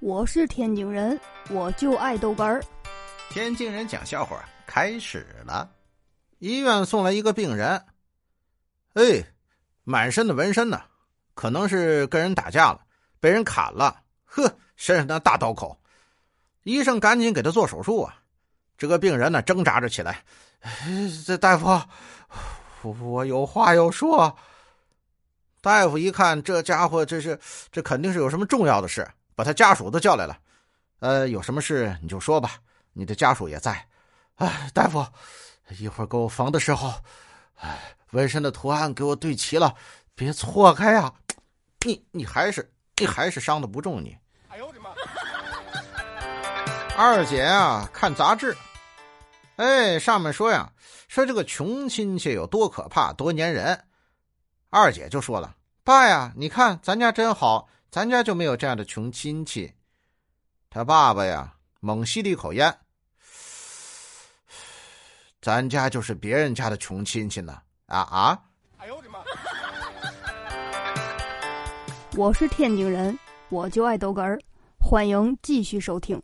我是天津人，我就爱豆干儿。天津人讲笑话开始了。医院送来一个病人，哎，满身的纹身呢，可能是跟人打架了，被人砍了。呵，身上那大刀口，医生赶紧给他做手术啊。这个病人呢，挣扎着起来：“这大夫，我有话要说。”大夫一看，这家伙这是这肯定是有什么重要的事。把他家属都叫来了，呃，有什么事你就说吧，你的家属也在。哎，大夫，一会儿给我缝的时候，哎，纹身的图案给我对齐了，别错开呀！你你还是你还是伤的不重，你。哎呦我的妈！二姐啊，看杂志，哎，上面说呀，说这个穷亲戚有多可怕，多粘人。二姐就说了：“爸呀，你看咱家真好。”咱家就没有这样的穷亲戚。他爸爸呀，猛吸了一口烟。咱家就是别人家的穷亲戚呢！啊啊！哎呦我的妈！我是天津人，我就爱逗哏儿，欢迎继续收听。